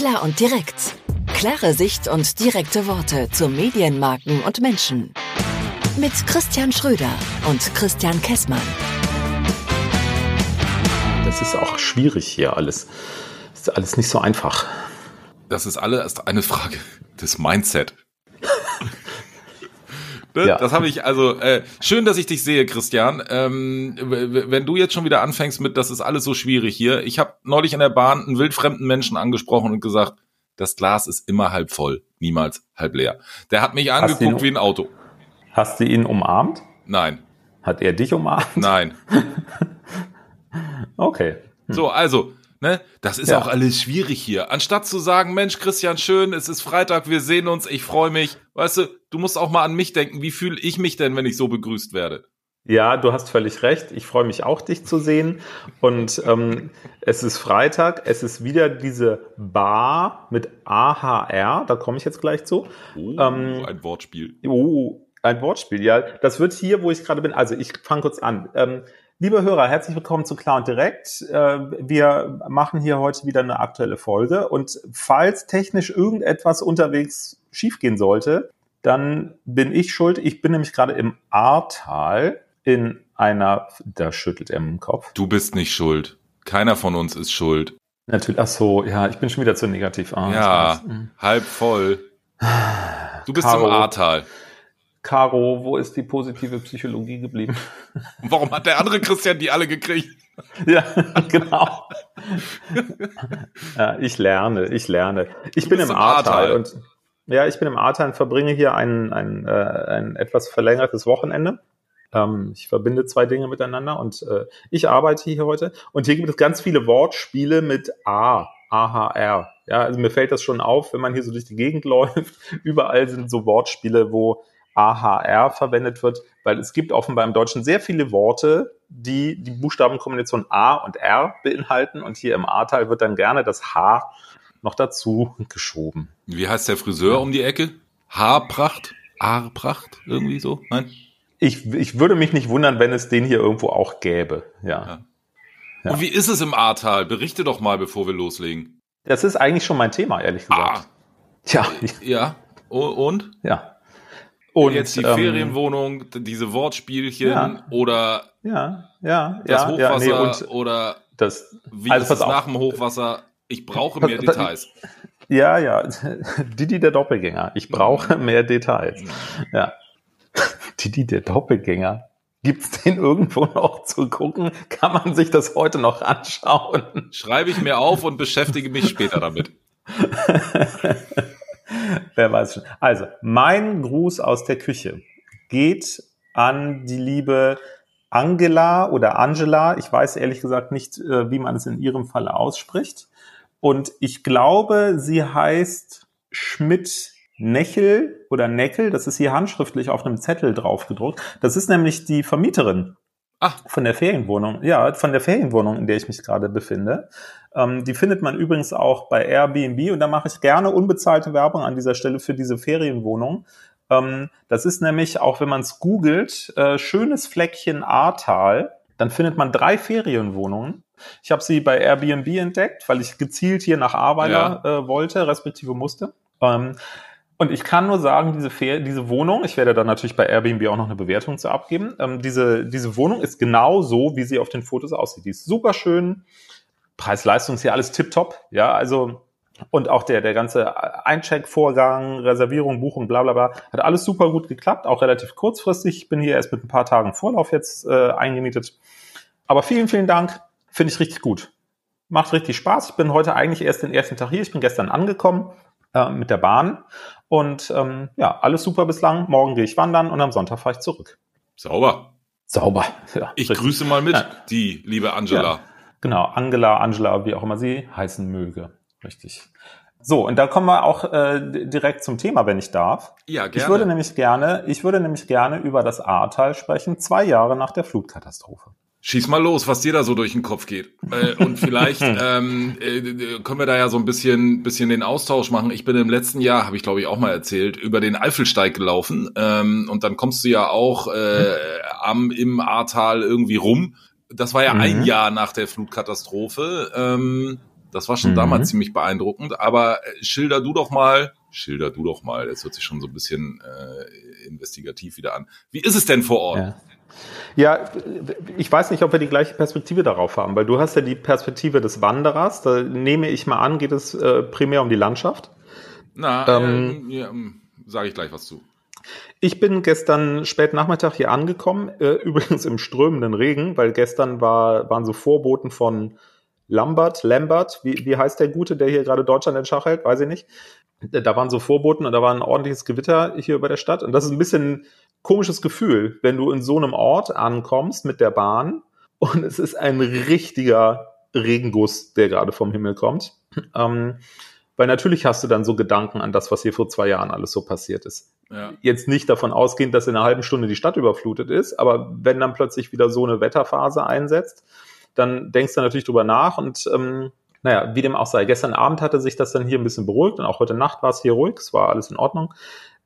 Klar und direkt. Klare Sicht und direkte Worte zu Medienmarken und Menschen. Mit Christian Schröder und Christian Kessmann. Das ist auch schwierig hier alles. Das ist alles nicht so einfach. Das ist alles eine Frage des Mindset. Ne? Ja. Das habe ich also äh, schön, dass ich dich sehe, Christian. Ähm, wenn du jetzt schon wieder anfängst mit, das ist alles so schwierig hier. Ich habe neulich in der Bahn einen wildfremden Menschen angesprochen und gesagt, das Glas ist immer halb voll, niemals halb leer. Der hat mich angeguckt wie ein Auto. Hast du ihn umarmt? Nein. Hat er dich umarmt? Nein. okay. Hm. So, also Ne? Das ist ja. auch alles schwierig hier. Anstatt zu sagen, Mensch, Christian, schön, es ist Freitag, wir sehen uns, ich freue mich. Weißt du, du musst auch mal an mich denken. Wie fühle ich mich denn, wenn ich so begrüßt werde? Ja, du hast völlig recht. Ich freue mich auch, dich zu sehen. Und ähm, es ist Freitag. Es ist wieder diese Bar mit AHR. Da komme ich jetzt gleich zu. Oh, ähm, ein Wortspiel. Oh, ein Wortspiel, ja. Das wird hier, wo ich gerade bin. Also ich fange kurz an. Ähm, Liebe Hörer, herzlich willkommen zu Klar und Direkt. Äh, wir machen hier heute wieder eine aktuelle Folge und falls technisch irgendetwas unterwegs schiefgehen sollte, dann bin ich schuld. Ich bin nämlich gerade im Ahrtal in einer, da schüttelt er im Kopf. Du bist nicht schuld. Keiner von uns ist schuld. Natürlich, ach so, ja, ich bin schon wieder zu negativ. Ah, ja, halb voll. Du bist Caro. im Ahrtal. Caro, wo ist die positive Psychologie geblieben? Warum hat der andere Christian die alle gekriegt? ja, genau. ja, ich lerne, ich lerne. Ich du bin im Ahrtal und ja, ich bin im Ahrtal und verbringe hier ein, ein, äh, ein etwas verlängertes Wochenende. Ähm, ich verbinde zwei Dinge miteinander und äh, ich arbeite hier heute und hier gibt es ganz viele Wortspiele mit A, AHR. Ja, also mir fällt das schon auf, wenn man hier so durch die Gegend läuft. Überall sind so Wortspiele, wo AHR verwendet wird, weil es gibt offenbar im Deutschen sehr viele Worte, die die Buchstabenkombination A und R beinhalten und hier im A-Teil wird dann gerne das H noch dazu geschoben. Wie heißt der Friseur um die Ecke? Haarpracht? Haarpracht? Irgendwie so? Nein? Ich, ich würde mich nicht wundern, wenn es den hier irgendwo auch gäbe, ja. ja. ja. Und wie ist es im Ahrtal? Berichte doch mal, bevor wir loslegen. Das ist eigentlich schon mein Thema, ehrlich gesagt. Ah. Tja. Ja. Und? Ja. Und jetzt die ähm, Ferienwohnung, diese Wortspielchen ja, oder ja, ja, das ja, Hochwasser ja, nee, oder das, wie also ist es nach dem Hochwasser? Ich brauche mehr Details. Ja, ja, Didi der Doppelgänger. Ich brauche mhm. mehr Details. Ja. Didi der Doppelgänger. Gibt's den irgendwo noch zu gucken? Kann man sich das heute noch anschauen? Schreibe ich mir auf und beschäftige mich später damit. Wer weiß schon. Also, mein Gruß aus der Küche geht an die liebe Angela oder Angela. Ich weiß ehrlich gesagt nicht, äh, wie man es in ihrem Falle ausspricht. Und ich glaube, sie heißt Schmidt Nechel oder Neckel. Das ist hier handschriftlich auf einem Zettel drauf gedruckt. Das ist nämlich die Vermieterin Ach. Von der Ferienwohnung, ja, von der Ferienwohnung, in der ich mich gerade befinde. Ähm, die findet man übrigens auch bei Airbnb und da mache ich gerne unbezahlte Werbung an dieser Stelle für diese Ferienwohnung. Ähm, das ist nämlich, auch wenn man es googelt, äh, schönes Fleckchen Ahrtal. Dann findet man drei Ferienwohnungen. Ich habe sie bei Airbnb entdeckt, weil ich gezielt hier nach Ahrweiler ja. äh, wollte, respektive musste. Ähm, und ich kann nur sagen, diese, Fer diese Wohnung, ich werde da natürlich bei Airbnb auch noch eine Bewertung zu abgeben, ähm, diese, diese Wohnung ist genau so, wie sie auf den Fotos aussieht. Die ist super schön, Preis-Leistung ist hier alles tipptopp, ja, also und auch der, der ganze Eincheck-Vorgang, Reservierung, Buchung, bla bla bla, hat alles super gut geklappt, auch relativ kurzfristig. Ich bin hier erst mit ein paar Tagen Vorlauf jetzt äh, eingemietet. Aber vielen, vielen Dank, finde ich richtig gut. Macht richtig Spaß. Ich bin heute eigentlich erst den ersten Tag hier. Ich bin gestern angekommen äh, mit der Bahn und ähm, ja, alles super bislang. Morgen gehe ich wandern und am Sonntag fahre ich zurück. Sauber. Sauber. Ja, ich richtig. grüße mal mit, ja. die liebe Angela. Ja, genau, Angela, Angela, wie auch immer sie heißen möge. Richtig. So, und da kommen wir auch äh, direkt zum Thema, wenn ich darf. Ja, gerne. Ich würde nämlich gerne, ich würde nämlich gerne über das Ahrtal sprechen, zwei Jahre nach der Flutkatastrophe. Schieß mal los, was dir da so durch den Kopf geht. Äh, und vielleicht ähm, äh, können wir da ja so ein bisschen, bisschen den Austausch machen. Ich bin im letzten Jahr, habe ich glaube ich auch mal erzählt, über den Eifelsteig gelaufen. Ähm, und dann kommst du ja auch äh, am im Ahrtal irgendwie rum. Das war ja mhm. ein Jahr nach der Flutkatastrophe. Ähm, Das war schon mhm. damals ziemlich beeindruckend. Aber äh, schilder du doch mal, schilder du doch mal, das hört sich schon so ein bisschen äh, investigativ wieder an. Wie ist es denn vor Ort? Ja. Ja, ich weiß nicht, ob wir die gleiche Perspektive darauf haben, weil du hast ja die Perspektive des Wanderers. Da nehme ich mal an, geht es äh, primär um die Landschaft. Na, ähm, äh, ja, ähm, sage ich gleich was zu. Ich bin gestern spät Nachmittag hier angekommen, äh, übrigens im strömenden Regen, weil gestern war, waren so Vorboten von Lambert, Lambert, wie, wie heißt der Gute, der hier gerade Deutschland in Schach hält, weiß ich nicht. Da waren so Vorboten und da war ein ordentliches Gewitter hier über der Stadt. Und das ist ein bisschen komisches Gefühl, wenn du in so einem Ort ankommst mit der Bahn und es ist ein richtiger Regenguss, der gerade vom Himmel kommt. Ähm, weil natürlich hast du dann so Gedanken an das, was hier vor zwei Jahren alles so passiert ist. Ja. Jetzt nicht davon ausgehend, dass in einer halben Stunde die Stadt überflutet ist, aber wenn dann plötzlich wieder so eine Wetterphase einsetzt, dann denkst du natürlich drüber nach und ähm, naja, wie dem auch sei. Gestern Abend hatte sich das dann hier ein bisschen beruhigt und auch heute Nacht war es hier ruhig, es war alles in Ordnung.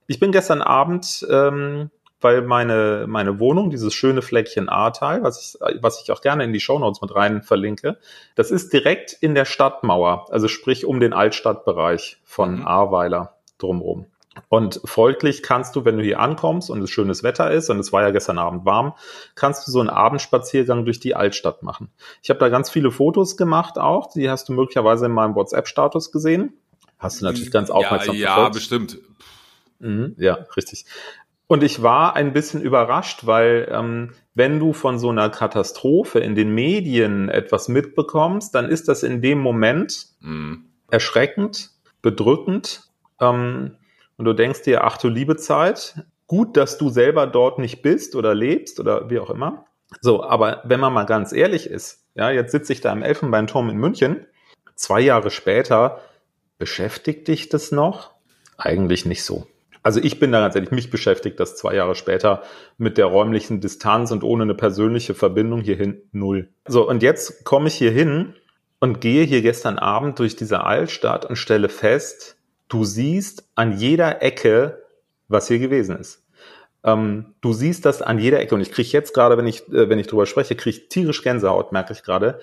Ich bin gestern Abend ähm, weil meine, meine Wohnung, dieses schöne Fleckchen Ahrtal, was ich, was ich auch gerne in die Shownotes mit rein verlinke, das ist direkt in der Stadtmauer, also sprich um den Altstadtbereich von mhm. Ahrweiler drumherum. Und folglich kannst du, wenn du hier ankommst und es schönes Wetter ist, und es war ja gestern Abend warm, kannst du so einen Abendspaziergang durch die Altstadt machen. Ich habe da ganz viele Fotos gemacht auch, die hast du möglicherweise in meinem WhatsApp-Status gesehen. Hast du natürlich ganz aufmerksam Ja, ja bestimmt. Mhm, ja, richtig. Und ich war ein bisschen überrascht, weil ähm, wenn du von so einer Katastrophe in den Medien etwas mitbekommst, dann ist das in dem Moment mhm. erschreckend, bedrückend. Ähm, und du denkst dir, ach du liebe Zeit, gut, dass du selber dort nicht bist oder lebst oder wie auch immer. So, aber wenn man mal ganz ehrlich ist, ja, jetzt sitze ich da im Elfenbeinturm in München, zwei Jahre später, beschäftigt dich das noch? Eigentlich nicht so. Also ich bin da ganz ehrlich, mich beschäftigt das zwei Jahre später mit der räumlichen Distanz und ohne eine persönliche Verbindung hierhin null. So, und jetzt komme ich hier hin und gehe hier gestern Abend durch diese Altstadt und stelle fest, du siehst an jeder Ecke, was hier gewesen ist. Ähm, du siehst das an jeder Ecke und ich kriege jetzt gerade, wenn ich, äh, wenn ich drüber spreche, kriege ich tierisch Gänsehaut, merke ich gerade.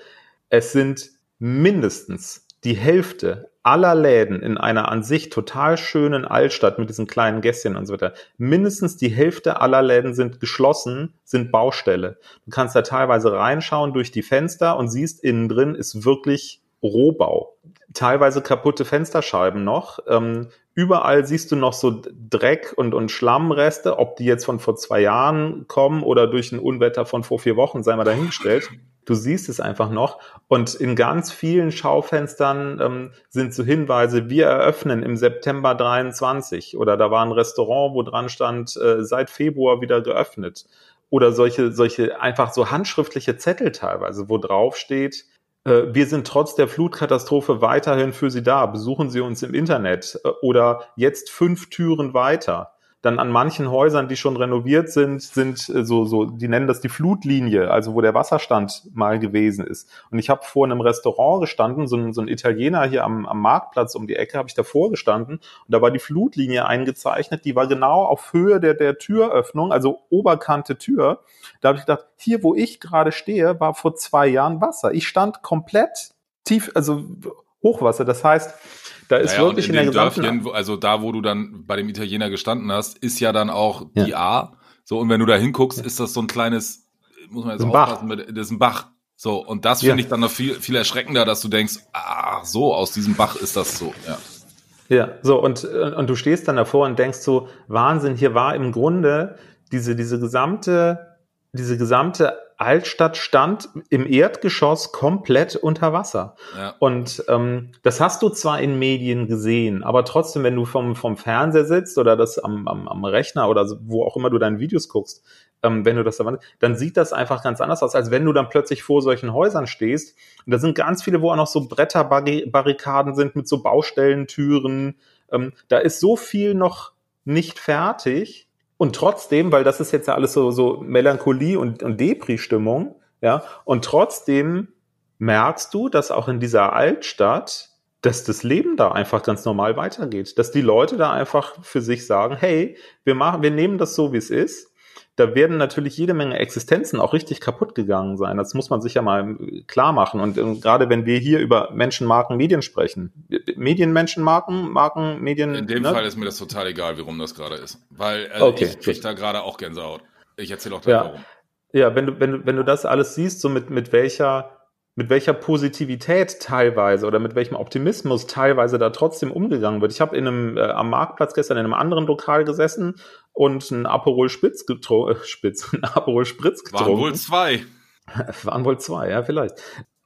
Es sind mindestens die Hälfte aller Läden in einer an sich total schönen Altstadt mit diesen kleinen Gässchen und so weiter, mindestens die Hälfte aller Läden sind geschlossen, sind Baustelle. Du kannst da teilweise reinschauen durch die Fenster und siehst innen drin ist wirklich Rohbau. Teilweise kaputte Fensterscheiben noch. Ähm, überall siehst du noch so Dreck und, und Schlammreste, ob die jetzt von vor zwei Jahren kommen oder durch ein Unwetter von vor vier Wochen, sei mal dahingestellt. Du siehst es einfach noch. Und in ganz vielen Schaufenstern ähm, sind so Hinweise, wir eröffnen im September 23 oder da war ein Restaurant, wo dran stand, äh, seit Februar wieder geöffnet. Oder solche, solche einfach so handschriftliche Zettel teilweise, wo drauf steht, äh, wir sind trotz der Flutkatastrophe weiterhin für Sie da. Besuchen Sie uns im Internet äh, oder jetzt fünf Türen weiter dann an manchen Häusern, die schon renoviert sind, sind äh, so, so, die nennen das die Flutlinie, also wo der Wasserstand mal gewesen ist. Und ich habe vor einem Restaurant gestanden, so ein, so ein Italiener hier am, am Marktplatz um die Ecke, habe ich davor gestanden und da war die Flutlinie eingezeichnet, die war genau auf Höhe der, der Türöffnung, also Oberkante Tür. Da habe ich gedacht, hier, wo ich gerade stehe, war vor zwei Jahren Wasser. Ich stand komplett tief, also Hochwasser. Das heißt, da ist naja, wirklich in, in der gesamten Dörfchen, also da, wo du dann bei dem Italiener gestanden hast, ist ja dann auch ja. die A. So, und wenn du da hinguckst, ist das so ein kleines, muss man jetzt so aufpassen, Bach. das ist ein Bach. So, und das finde ja. ich dann noch viel, viel erschreckender, dass du denkst, ach so, aus diesem Bach ist das so, ja. Ja, so, und, und du stehst dann davor und denkst so, Wahnsinn, hier war im Grunde diese, diese gesamte, diese gesamte Altstadt stand im Erdgeschoss komplett unter Wasser. Ja. Und ähm, das hast du zwar in Medien gesehen, aber trotzdem, wenn du vom, vom Fernseher sitzt oder das am, am, am Rechner oder wo auch immer du deine Videos guckst, ähm, wenn du das dann sieht das einfach ganz anders aus, als wenn du dann plötzlich vor solchen Häusern stehst. Und da sind ganz viele, wo auch noch so Bretterbarrikaden sind mit so Baustellentüren. Ähm, da ist so viel noch nicht fertig und trotzdem, weil das ist jetzt ja alles so, so Melancholie und, und Depri-Stimmung, ja, und trotzdem merkst du, dass auch in dieser Altstadt, dass das Leben da einfach ganz normal weitergeht. Dass die Leute da einfach für sich sagen, hey, wir machen, wir nehmen das so, wie es ist. Da werden natürlich jede Menge Existenzen auch richtig kaputt gegangen sein. Das muss man sich ja mal klar machen. Und, und ähm, gerade wenn wir hier über Menschenmarken, Medien sprechen, Medienmenschenmarken, Marken, Medien. In dem ne? Fall ist mir das total egal, wie rum das gerade ist. Weil also okay, ich kriege da gerade auch Gänsehaut. Ich erzähle auch dann ja. warum. Ja, wenn du, wenn du, wenn du das alles siehst, so mit, mit welcher mit welcher Positivität teilweise oder mit welchem Optimismus teilweise da trotzdem umgegangen wird. Ich habe in einem äh, am Marktplatz gestern in einem anderen Lokal gesessen und ein Aperol Spitz getrunken, äh, Spitz, ein Aperol Spritz getrunken. Waren wohl zwei. Waren wohl zwei, ja, vielleicht.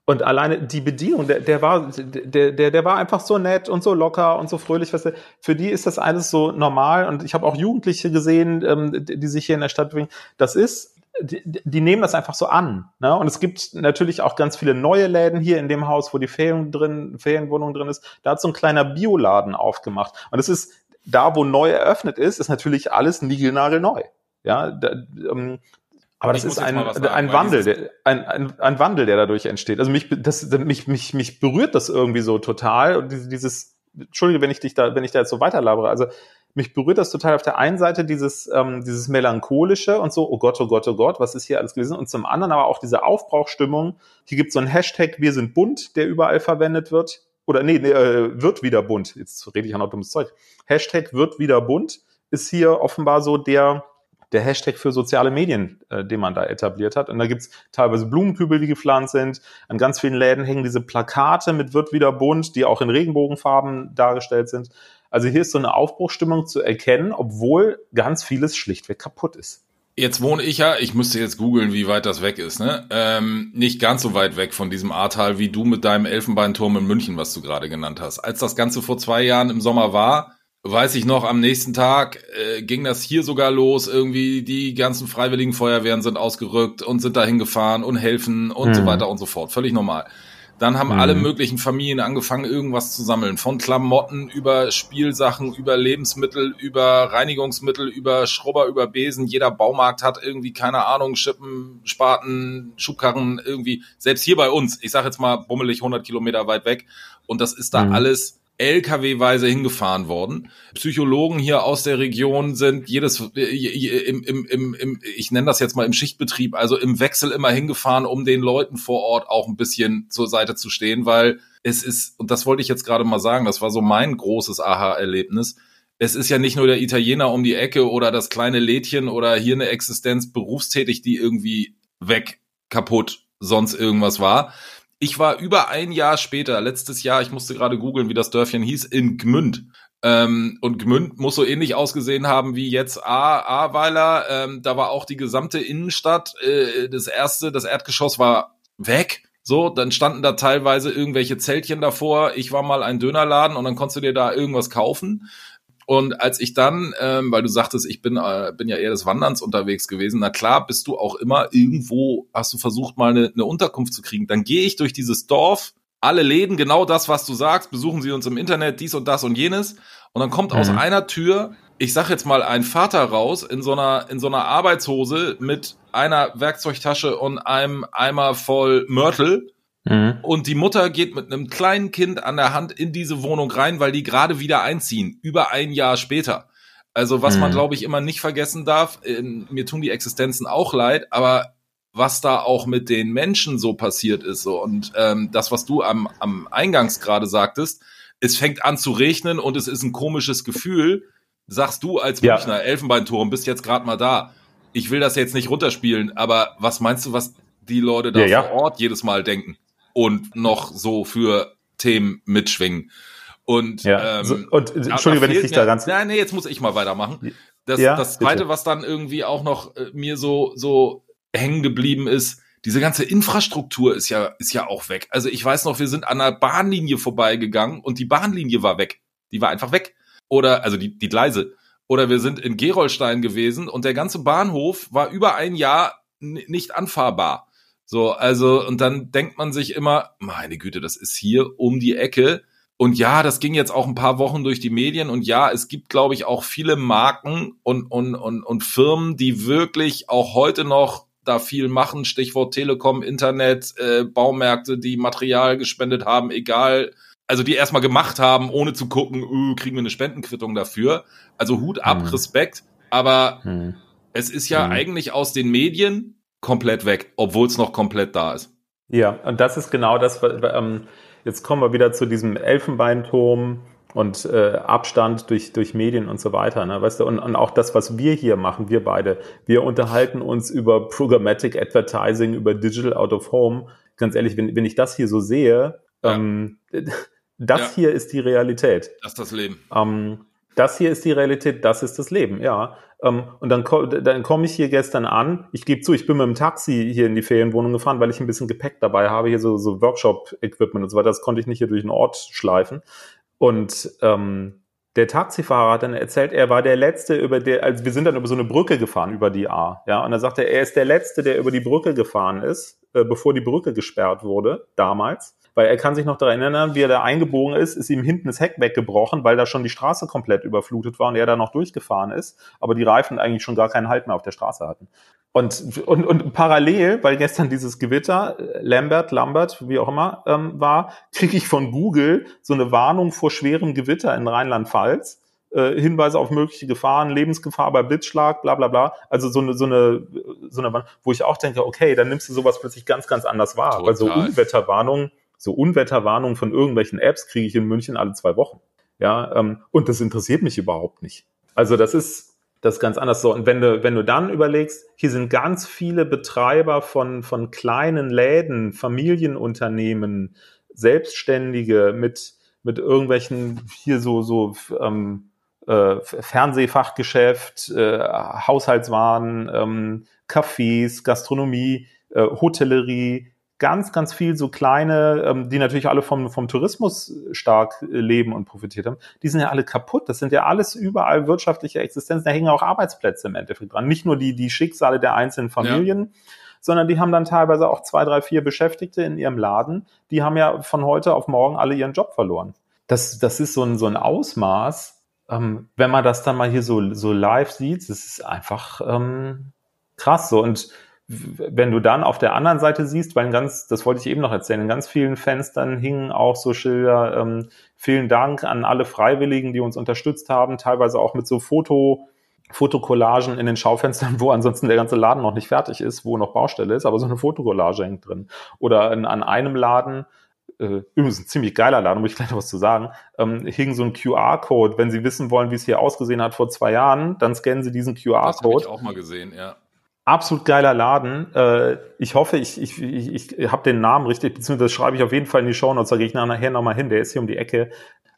Und alleine die Bedienung, der, der war, der, der, der war einfach so nett und so locker und so fröhlich. Weißt du, für die ist das alles so normal. Und ich habe auch Jugendliche gesehen, ähm, die sich hier in der Stadt bewegen. Das ist die, die nehmen das einfach so an. Ne? Und es gibt natürlich auch ganz viele neue Läden hier in dem Haus, wo die Ferien drin, Ferienwohnung drin ist. Da hat so ein kleiner Bioladen aufgemacht. Und es ist da, wo neu eröffnet ist, ist natürlich alles niegelnagelneu. Ja, da, ähm, aber das ist ein, sagen, ein Wandel, der, ein, ein, ein Wandel, der dadurch entsteht. Also mich, das, mich, mich, mich berührt das irgendwie so total. Und dieses, Entschuldige, wenn ich dich da, wenn ich da jetzt so weiterlabere. Also mich berührt das total auf der einen Seite dieses, ähm, dieses melancholische und so, oh Gott, oh Gott, oh Gott, was ist hier alles gewesen? Und zum anderen aber auch diese Aufbrauchstimmung. Hier gibt es so einen Hashtag, wir sind bunt, der überall verwendet wird. Oder nee, nee äh, wird wieder bunt. Jetzt rede ich auch noch dummes Zeug. Hashtag wird wieder bunt ist hier offenbar so der, der Hashtag für soziale Medien, äh, den man da etabliert hat. Und da gibt's teilweise Blumenkübel, die gepflanzt sind. An ganz vielen Läden hängen diese Plakate mit wird wieder bunt, die auch in Regenbogenfarben dargestellt sind. Also hier ist so eine Aufbruchstimmung zu erkennen, obwohl ganz vieles schlichtweg kaputt ist. Jetzt wohne ich ja, ich müsste jetzt googeln, wie weit das weg ist, ne? Ähm, nicht ganz so weit weg von diesem Ahrtal wie du mit deinem Elfenbeinturm in München, was du gerade genannt hast. Als das Ganze vor zwei Jahren im Sommer war, weiß ich noch, am nächsten Tag äh, ging das hier sogar los. Irgendwie die ganzen freiwilligen Feuerwehren sind ausgerückt und sind dahin gefahren und helfen und mhm. so weiter und so fort. Völlig normal. Dann haben mhm. alle möglichen Familien angefangen, irgendwas zu sammeln. Von Klamotten über Spielsachen, über Lebensmittel, über Reinigungsmittel, über Schrubber, über Besen. Jeder Baumarkt hat irgendwie, keine Ahnung, Schippen, Spaten, Schubkarren, irgendwie. Selbst hier bei uns, ich sag jetzt mal bummelig 100 Kilometer weit weg. Und das ist da mhm. alles LKW-weise hingefahren worden. Psychologen hier aus der Region sind jedes im, im, im, im ich nenne das jetzt mal im Schichtbetrieb, also im Wechsel immer hingefahren, um den Leuten vor Ort auch ein bisschen zur Seite zu stehen, weil es ist, und das wollte ich jetzt gerade mal sagen, das war so mein großes Aha-Erlebnis. Es ist ja nicht nur der Italiener um die Ecke oder das kleine Lädchen oder hier eine Existenz berufstätig, die irgendwie weg, kaputt, sonst irgendwas war, ich war über ein Jahr später, letztes Jahr, ich musste gerade googeln, wie das Dörfchen hieß, in Gmünd. Ähm, und Gmünd muss so ähnlich ausgesehen haben wie jetzt A Ahrweiler. Ähm, da war auch die gesamte Innenstadt. Äh, das erste, das Erdgeschoss war weg. So, dann standen da teilweise irgendwelche Zeltchen davor. Ich war mal ein Dönerladen und dann konntest du dir da irgendwas kaufen. Und als ich dann, ähm, weil du sagtest, ich bin, äh, bin ja eher des Wanderns unterwegs gewesen, na klar, bist du auch immer irgendwo, hast du versucht, mal eine, eine Unterkunft zu kriegen. Dann gehe ich durch dieses Dorf, alle Läden, genau das, was du sagst, besuchen sie uns im Internet, dies und das und jenes. Und dann kommt mhm. aus einer Tür, ich sag jetzt mal, ein Vater raus in so einer, in so einer Arbeitshose mit einer Werkzeugtasche und einem Eimer voll Mörtel Mhm. Und die Mutter geht mit einem kleinen Kind an der Hand in diese Wohnung rein, weil die gerade wieder einziehen, über ein Jahr später. Also was mhm. man, glaube ich, immer nicht vergessen darf, in, mir tun die Existenzen auch leid, aber was da auch mit den Menschen so passiert ist. So. Und ähm, das, was du am, am Eingangs gerade sagtest, es fängt an zu regnen und es ist ein komisches Gefühl. Sagst du als Münchner ja. Elfenbeinturm, bist jetzt gerade mal da. Ich will das jetzt nicht runterspielen, aber was meinst du, was die Leute da ja, vor Ort jedes Mal denken? Und noch so für Themen mitschwingen. Und, ja. ähm, so, und Entschuldigung, wenn ich dich da ganz. Nein, nee, jetzt muss ich mal weitermachen. Das, ja, das zweite, bitte. was dann irgendwie auch noch äh, mir so, so hängen geblieben ist, diese ganze Infrastruktur ist ja, ist ja auch weg. Also ich weiß noch, wir sind an einer Bahnlinie vorbeigegangen und die Bahnlinie war weg. Die war einfach weg. Oder, also die, die Gleise. Oder wir sind in Gerolstein gewesen und der ganze Bahnhof war über ein Jahr nicht anfahrbar. So, also, und dann denkt man sich immer, meine Güte, das ist hier um die Ecke. Und ja, das ging jetzt auch ein paar Wochen durch die Medien. Und ja, es gibt, glaube ich, auch viele Marken und, und, und, und Firmen, die wirklich auch heute noch da viel machen. Stichwort Telekom, Internet, äh, Baumärkte, die Material gespendet haben, egal. Also die erstmal gemacht haben, ohne zu gucken, öh, kriegen wir eine Spendenquittung dafür. Also Hut ab, hm. Respekt. Aber hm Es ist ja mhm. eigentlich aus den Medien komplett weg, obwohl es noch komplett da ist. Ja, und das ist genau das, ähm, jetzt kommen wir wieder zu diesem Elfenbeinturm und äh, Abstand durch, durch Medien und so weiter. Ne? Weißt du, und, und auch das, was wir hier machen, wir beide, wir unterhalten uns über Programmatic Advertising, über Digital Out of Home. Ganz ehrlich, wenn, wenn ich das hier so sehe, ja. ähm, das ja. hier ist die Realität. Das ist das Leben. Ähm, das hier ist die Realität, das ist das Leben, ja. Ähm, und dann, dann komme ich hier gestern an. Ich gebe zu, ich bin mit dem Taxi hier in die Ferienwohnung gefahren, weil ich ein bisschen Gepäck dabei habe, hier so, so Workshop-Equipment und so weiter. Das konnte ich nicht hier durch den Ort schleifen. Und ähm, der Taxifahrer hat dann erzählt, er war der Letzte, über der, also wir sind dann über so eine Brücke gefahren, über die A, ja, und er sagte, er ist der Letzte, der über die Brücke gefahren ist, äh, bevor die Brücke gesperrt wurde, damals weil er kann sich noch daran erinnern, wie er da eingebogen ist, ist ihm hinten das Heck weggebrochen, weil da schon die Straße komplett überflutet war und er da noch durchgefahren ist, aber die Reifen eigentlich schon gar keinen Halt mehr auf der Straße hatten. Und, und, und parallel, weil gestern dieses Gewitter, Lambert, Lambert, wie auch immer, ähm, war, kriege ich von Google so eine Warnung vor schwerem Gewitter in Rheinland-Pfalz. Äh, Hinweise auf mögliche Gefahren, Lebensgefahr bei Blitzschlag, bla bla bla. Also so eine, so eine, so eine, wo ich auch denke, okay, dann nimmst du sowas plötzlich ganz, ganz anders wahr. Total. Weil so Unwetterwarnungen so Unwetterwarnungen von irgendwelchen Apps kriege ich in München alle zwei Wochen. Ja, ähm, und das interessiert mich überhaupt nicht. Also das ist, das ist ganz anders so. Und wenn du, wenn du dann überlegst, hier sind ganz viele Betreiber von, von kleinen Läden, Familienunternehmen, Selbstständige mit, mit irgendwelchen hier so, so, ähm, äh, Fernsehfachgeschäft, äh, Haushaltswaren, ähm, Cafés, Gastronomie, äh, Hotellerie, ganz, ganz viel so kleine, ähm, die natürlich alle vom, vom Tourismus stark leben und profitiert haben, die sind ja alle kaputt. Das sind ja alles überall wirtschaftliche Existenzen. Da hängen auch Arbeitsplätze im Endeffekt dran. Nicht nur die, die Schicksale der einzelnen Familien, ja. sondern die haben dann teilweise auch zwei, drei, vier Beschäftigte in ihrem Laden. Die haben ja von heute auf morgen alle ihren Job verloren. Das, das ist so ein, so ein Ausmaß, ähm, wenn man das dann mal hier so, so live sieht, das ist einfach ähm, krass so. Und wenn du dann auf der anderen Seite siehst, weil ganz, das wollte ich eben noch erzählen, in ganz vielen Fenstern hingen auch so Schilder, ähm, vielen Dank an alle Freiwilligen, die uns unterstützt haben, teilweise auch mit so Foto, Fotokollagen in den Schaufenstern, wo ansonsten der ganze Laden noch nicht fertig ist, wo noch Baustelle ist, aber so eine Fotokollage hängt drin. Oder in, an einem Laden, äh, übrigens ein ziemlich geiler Laden, muss ich gleich noch was zu sagen, ähm, hing so ein QR-Code. Wenn Sie wissen wollen, wie es hier ausgesehen hat vor zwei Jahren, dann scannen Sie diesen QR-Code. Das habe ich auch mal gesehen, ja absolut geiler Laden. Äh, ich hoffe, ich, ich, ich, ich habe den Namen richtig, beziehungsweise das schreibe ich auf jeden Fall in die Show Notes, da gehe ich nachher nochmal hin, der ist hier um die Ecke.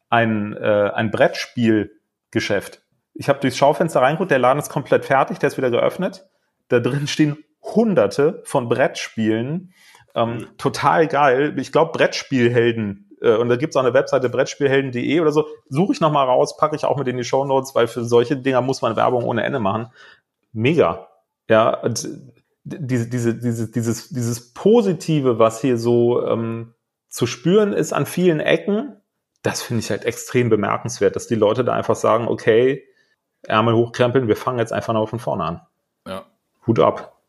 Ein, äh, ein Brettspielgeschäft. Ich habe durchs Schaufenster reingeguckt, der Laden ist komplett fertig, der ist wieder geöffnet. Da drin stehen hunderte von Brettspielen. Ähm, total geil. Ich glaube, Brettspielhelden. Äh, und da gibt's auch eine Webseite brettspielhelden.de oder so. Suche ich nochmal raus, packe ich auch mit in die Show Notes, weil für solche Dinger muss man Werbung ohne Ende machen. Mega. Ja, und diese, diese, diese, dieses, dieses Positive, was hier so ähm, zu spüren ist an vielen Ecken, das finde ich halt extrem bemerkenswert, dass die Leute da einfach sagen, okay, Ärmel hochkrempeln, wir fangen jetzt einfach noch von vorne an. Ja. Hut ab.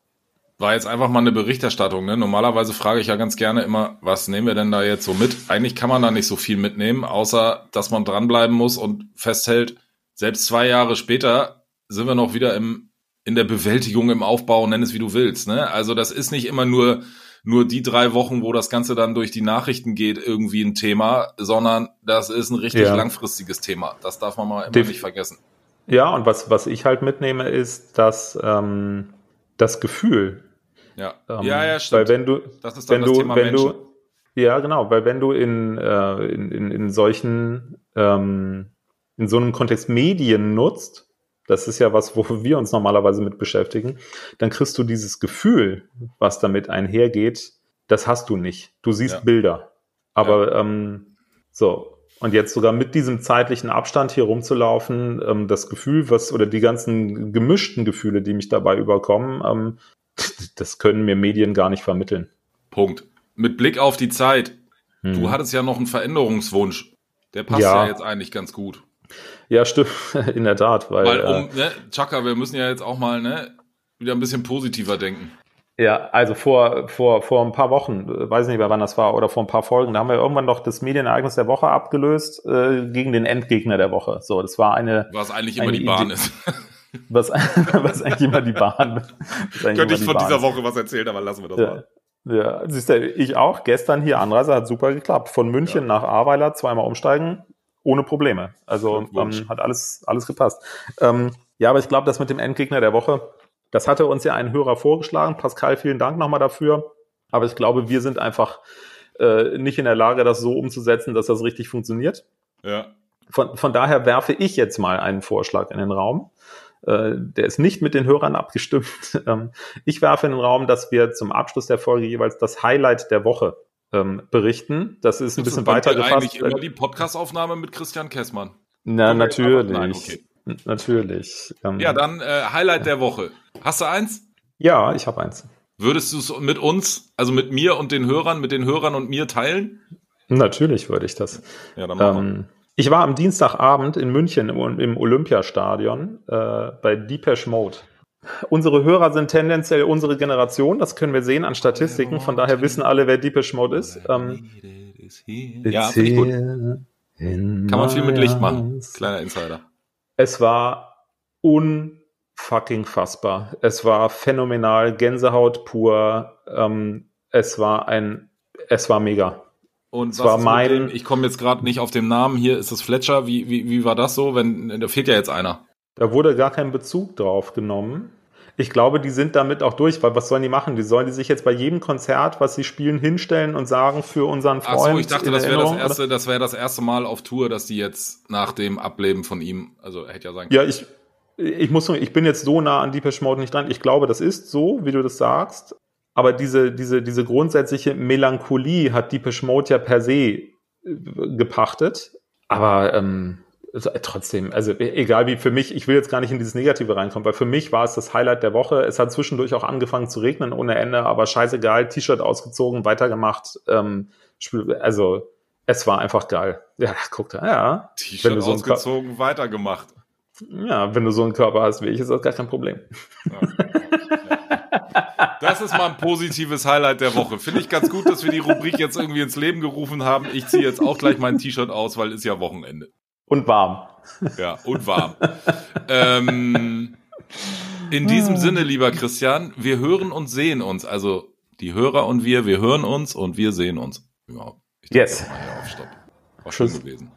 War jetzt einfach mal eine Berichterstattung. Ne? Normalerweise frage ich ja ganz gerne immer, was nehmen wir denn da jetzt so mit? Eigentlich kann man da nicht so viel mitnehmen, außer dass man dranbleiben muss und festhält, selbst zwei Jahre später sind wir noch wieder im in der Bewältigung, im Aufbau, nenn es wie du willst. Ne? Also das ist nicht immer nur nur die drei Wochen, wo das Ganze dann durch die Nachrichten geht, irgendwie ein Thema, sondern das ist ein richtig ja. langfristiges Thema. Das darf man mal immer Def nicht vergessen. Ja, und was, was ich halt mitnehme, ist, dass ähm, das Gefühl. Ja, ähm, ja, ja, stimmt. Weil wenn du, das ist dann wenn das du, Thema wenn Menschen. du, ja, genau, weil wenn du in, äh, in, in, in solchen, ähm, in so einem Kontext Medien nutzt, das ist ja was, wo wir uns normalerweise mit beschäftigen, dann kriegst du dieses Gefühl, was damit einhergeht, das hast du nicht. Du siehst ja. Bilder. Aber ja. ähm, so, und jetzt sogar mit diesem zeitlichen Abstand hier rumzulaufen, ähm, das Gefühl, was, oder die ganzen gemischten Gefühle, die mich dabei überkommen, ähm, das können mir Medien gar nicht vermitteln. Punkt. Mit Blick auf die Zeit. Hm. Du hattest ja noch einen Veränderungswunsch. Der passt ja, ja jetzt eigentlich ganz gut. Ja, stimmt, in der Tat. Weil, weil um, äh, ne, Chaka, wir müssen ja jetzt auch mal ne, wieder ein bisschen positiver denken. Ja, also vor, vor, vor ein paar Wochen, weiß nicht mehr wann das war, oder vor ein paar Folgen, da haben wir irgendwann noch das Medienereignis der Woche abgelöst äh, gegen den Endgegner der Woche. So, das war eine. Was eigentlich immer die Bahn Idee. ist. was, was eigentlich immer die Bahn. Könnte ich von Bahn. dieser Woche was erzählen, aber lassen wir das ja. mal. Ja, siehst du, ich auch. Gestern hier Anreise hat super geklappt. Von München ja. nach Ahrweiler zweimal umsteigen, ohne Probleme. Also ähm, hat alles, alles gepasst. Ähm, ja, aber ich glaube, das mit dem Endgegner der Woche, das hatte uns ja ein Hörer vorgeschlagen. Pascal, vielen Dank nochmal dafür. Aber ich glaube, wir sind einfach äh, nicht in der Lage, das so umzusetzen, dass das richtig funktioniert. Ja. Von, von daher werfe ich jetzt mal einen Vorschlag in den Raum. Äh, der ist nicht mit den Hörern abgestimmt. Ähm, ich werfe in den Raum, dass wir zum Abschluss der Folge jeweils das Highlight der Woche ähm, berichten. Das ist ein bisschen weiter gefasst. eigentlich immer die Podcastaufnahme mit Christian Kessmann. Na, natürlich. Nein, okay. Natürlich. Ähm, ja, dann äh, Highlight der Woche. Hast du eins? Ja, ich habe eins. Würdest du es mit uns, also mit mir und den Hörern, mit den Hörern und mir teilen? Natürlich würde ich das. Ja, dann machen ähm, ich war am Dienstagabend in München im, im Olympiastadion äh, bei Depeche Mode. Unsere Hörer sind tendenziell unsere Generation, das können wir sehen an Statistiken, von daher wissen alle, wer Depeche Mode ist. Ähm, ja, finde ich gut. Kann man viel mit Licht machen. Kleiner Insider. Es war unfucking fassbar. Es war phänomenal, Gänsehaut pur. Ähm, es war ein, es war mega. Und was war mein, ich komme jetzt gerade nicht auf den Namen. Hier ist es Fletcher. Wie, wie, wie war das so? Wenn da fehlt ja jetzt einer. Da wurde gar kein Bezug drauf genommen. Ich glaube, die sind damit auch durch, weil was sollen die machen? Die sollen die sich jetzt bei jedem Konzert, was sie spielen, hinstellen und sagen für unseren Freund. Ach so, ich dachte, das wäre das erste, das wäre das erste Mal auf Tour, dass die jetzt nach dem Ableben von ihm, also hätte ja sein können. Ja, ich, ich muss, ich bin jetzt so nah an Deepesh Mode nicht dran. Ich glaube, das ist so, wie du das sagst. Aber diese, diese, diese grundsätzliche Melancholie hat Deepesh Mode ja per se äh, gepachtet. Aber ähm, trotzdem, also egal wie für mich, ich will jetzt gar nicht in dieses Negative reinkommen, weil für mich war es das Highlight der Woche. Es hat zwischendurch auch angefangen zu regnen ohne Ende, aber scheißegal, T-Shirt ausgezogen, weitergemacht. Ähm, also es war einfach geil. Ja, guck da, ja. T-Shirt so ausgezogen, weitergemacht. Ja, wenn du so einen Körper hast wie ich, ist das gar kein Problem. Ja. Das ist mal ein positives Highlight der Woche. Finde ich ganz gut, dass wir die Rubrik jetzt irgendwie ins Leben gerufen haben. Ich ziehe jetzt auch gleich mein T-Shirt aus, weil ist ja Wochenende. Und warm. Ja, und warm. ähm, in diesem Sinne, lieber Christian, wir hören und sehen uns. Also die Hörer und wir, wir hören uns und wir sehen uns. Ja, ich yes. Mal hier auf Stopp. War schön gewesen.